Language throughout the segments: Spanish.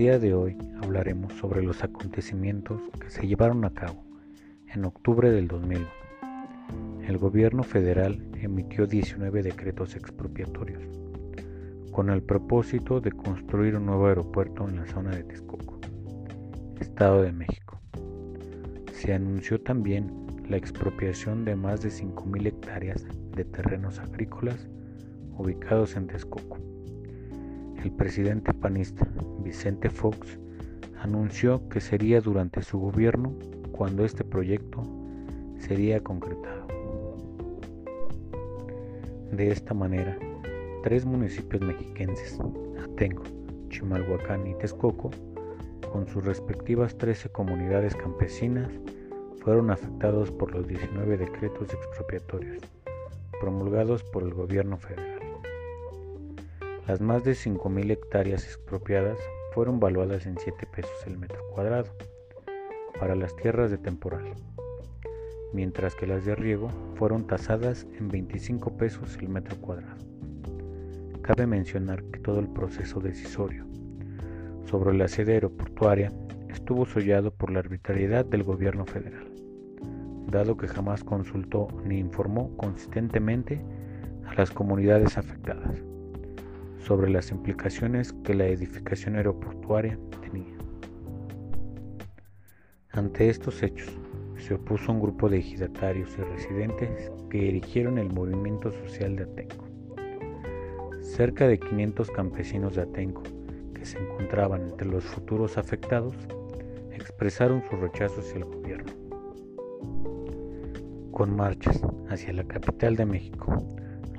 día de hoy hablaremos sobre los acontecimientos que se llevaron a cabo en octubre del 2001. El gobierno federal emitió 19 decretos expropiatorios con el propósito de construir un nuevo aeropuerto en la zona de Texcoco, Estado de México. Se anunció también la expropiación de más de 5.000 hectáreas de terrenos agrícolas ubicados en Texcoco. El presidente panista Vicente Fox anunció que sería durante su gobierno cuando este proyecto sería concretado. De esta manera, tres municipios mexiquenses, Atenco, Chimalhuacán y Texcoco, con sus respectivas 13 comunidades campesinas, fueron afectados por los 19 decretos expropiatorios promulgados por el gobierno federal. Las más de 5.000 hectáreas expropiadas fueron valuadas en 7 pesos el metro cuadrado para las tierras de temporal, mientras que las de riego fueron tasadas en 25 pesos el metro cuadrado. Cabe mencionar que todo el proceso decisorio sobre la sede aeroportuaria estuvo sollado por la arbitrariedad del gobierno federal, dado que jamás consultó ni informó consistentemente a las comunidades afectadas sobre las implicaciones que la edificación aeroportuaria tenía. Ante estos hechos, se opuso un grupo de ejidatarios y residentes que erigieron el movimiento social de Atenco. Cerca de 500 campesinos de Atenco, que se encontraban entre los futuros afectados, expresaron su rechazo hacia el gobierno. Con marchas hacia la capital de México,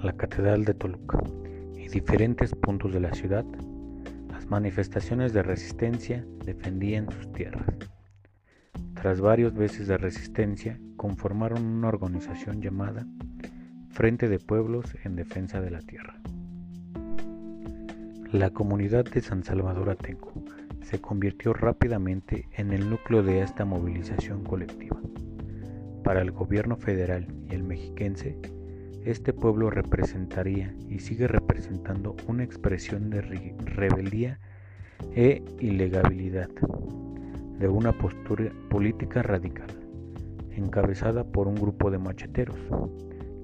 la Catedral de Toluca diferentes puntos de la ciudad, las manifestaciones de resistencia defendían sus tierras. Tras varios meses de resistencia, conformaron una organización llamada Frente de Pueblos en Defensa de la Tierra. La comunidad de San Salvador Atenco se convirtió rápidamente en el núcleo de esta movilización colectiva. Para el gobierno federal y el mexiquense, este pueblo representaría y sigue representando una expresión de rebeldía e ilegabilidad de una postura política radical, encabezada por un grupo de macheteros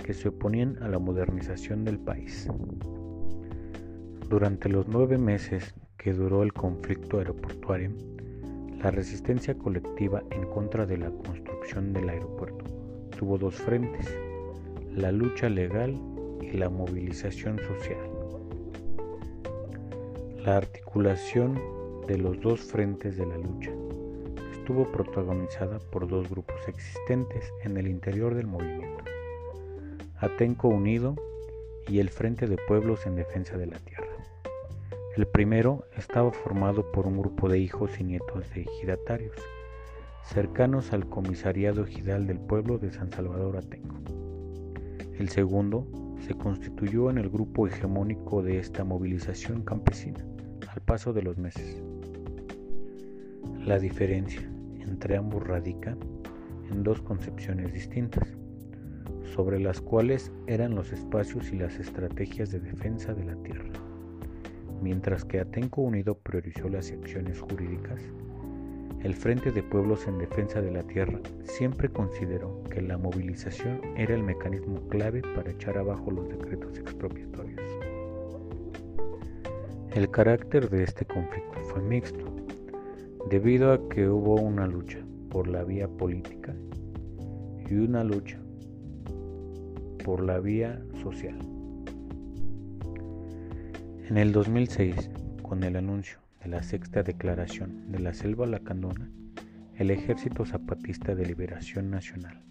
que se oponían a la modernización del país. Durante los nueve meses que duró el conflicto aeroportuario, la resistencia colectiva en contra de la construcción del aeropuerto tuvo dos frentes, la lucha legal y la movilización social. La articulación de los dos frentes de la lucha estuvo protagonizada por dos grupos existentes en el interior del movimiento, Atenco Unido y el Frente de Pueblos en Defensa de la Tierra. El primero estaba formado por un grupo de hijos y nietos de ejidatarios, cercanos al comisariado ejidal del pueblo de San Salvador Atenco. El segundo se constituyó en el grupo hegemónico de esta movilización campesina al paso de los meses. La diferencia entre ambos radica en dos concepciones distintas, sobre las cuales eran los espacios y las estrategias de defensa de la tierra. Mientras que Atenco Unido priorizó las acciones jurídicas, el Frente de Pueblos en Defensa de la Tierra siempre consideró que la movilización era el mecanismo clave para echar abajo los decretos expropiatorios. El carácter de este conflicto fue mixto, debido a que hubo una lucha por la vía política y una lucha por la vía social. En el 2006, con el anuncio de la sexta declaración de la Selva Lacandona, el Ejército Zapatista de Liberación Nacional,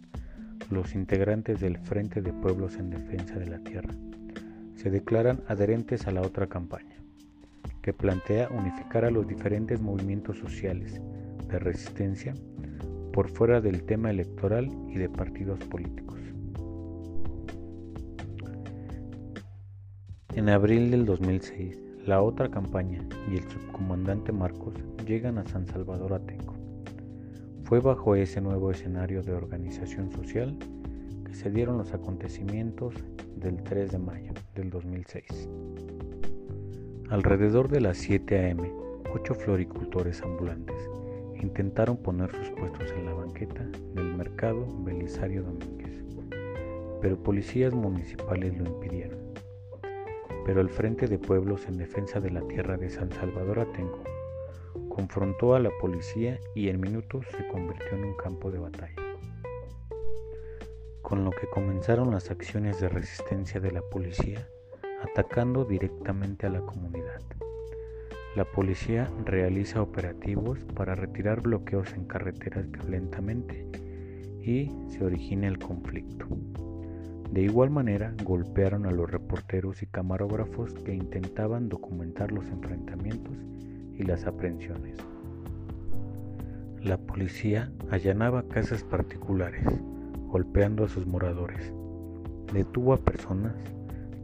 los integrantes del Frente de Pueblos en Defensa de la Tierra, se declaran adherentes a la otra campaña, que plantea unificar a los diferentes movimientos sociales de resistencia por fuera del tema electoral y de partidos políticos. En abril del 2006, la otra campaña y el subcomandante Marcos llegan a San Salvador Atenco. Fue bajo ese nuevo escenario de organización social que se dieron los acontecimientos del 3 de mayo del 2006. Alrededor de las 7 a.m., ocho floricultores ambulantes intentaron poner sus puestos en la banqueta del mercado Belisario Domínguez, pero policías municipales lo impidieron. Pero el Frente de Pueblos en Defensa de la Tierra de San Salvador Atenco confrontó a la policía y en minutos se convirtió en un campo de batalla. Con lo que comenzaron las acciones de resistencia de la policía, atacando directamente a la comunidad. La policía realiza operativos para retirar bloqueos en carreteras violentamente y se origina el conflicto. De igual manera, golpearon a los reporteros y camarógrafos que intentaban documentar los enfrentamientos y las aprehensiones. La policía allanaba casas particulares, golpeando a sus moradores. Detuvo a personas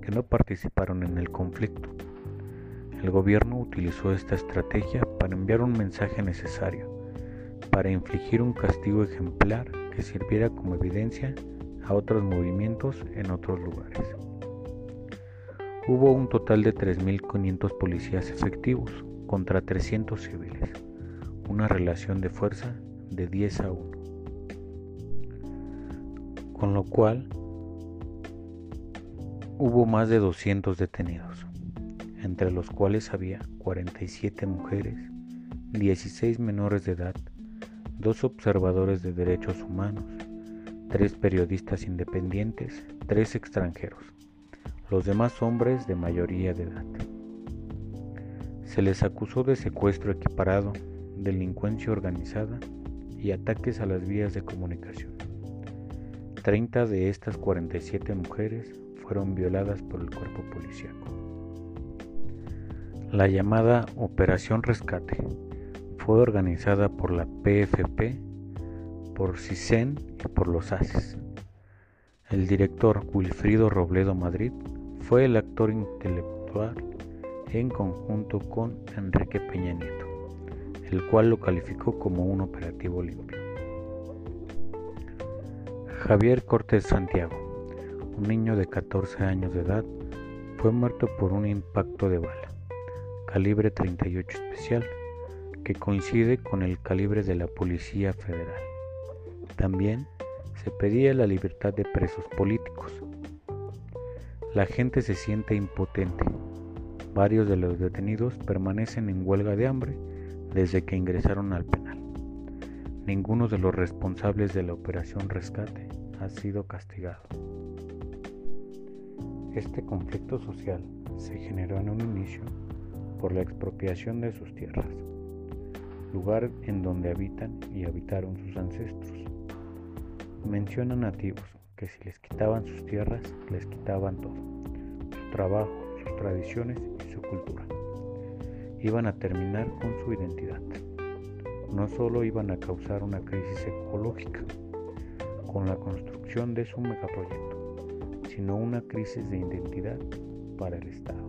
que no participaron en el conflicto el gobierno utilizó esta estrategia para enviar un mensaje necesario, para infligir un castigo ejemplar que sirviera como evidencia a otros movimientos en otros lugares. Hubo un total de 3.500 policías efectivos contra 300 civiles, una relación de fuerza de 10 a 1. Con lo cual, hubo más de 200 detenidos entre los cuales había 47 mujeres, 16 menores de edad, dos observadores de derechos humanos, tres periodistas independientes, tres extranjeros, los demás hombres de mayoría de edad. Se les acusó de secuestro equiparado, delincuencia organizada y ataques a las vías de comunicación. 30 de estas 47 mujeres fueron violadas por el cuerpo policiaco. La llamada Operación Rescate fue organizada por la PFP, por CISEN y por los ACES. El director Wilfrido Robledo Madrid fue el actor intelectual en conjunto con Enrique Peña Nieto, el cual lo calificó como un operativo limpio. Javier Cortés Santiago, un niño de 14 años de edad, fue muerto por un impacto de bala calibre 38 especial, que coincide con el calibre de la Policía Federal. También se pedía la libertad de presos políticos. La gente se siente impotente. Varios de los detenidos permanecen en huelga de hambre desde que ingresaron al penal. Ninguno de los responsables de la operación rescate ha sido castigado. Este conflicto social se generó en un inicio por la expropiación de sus tierras, lugar en donde habitan y habitaron sus ancestros. Menciona nativos que si les quitaban sus tierras, les quitaban todo, su trabajo, sus tradiciones y su cultura. Iban a terminar con su identidad. No solo iban a causar una crisis ecológica con la construcción de su megaproyecto, sino una crisis de identidad para el Estado.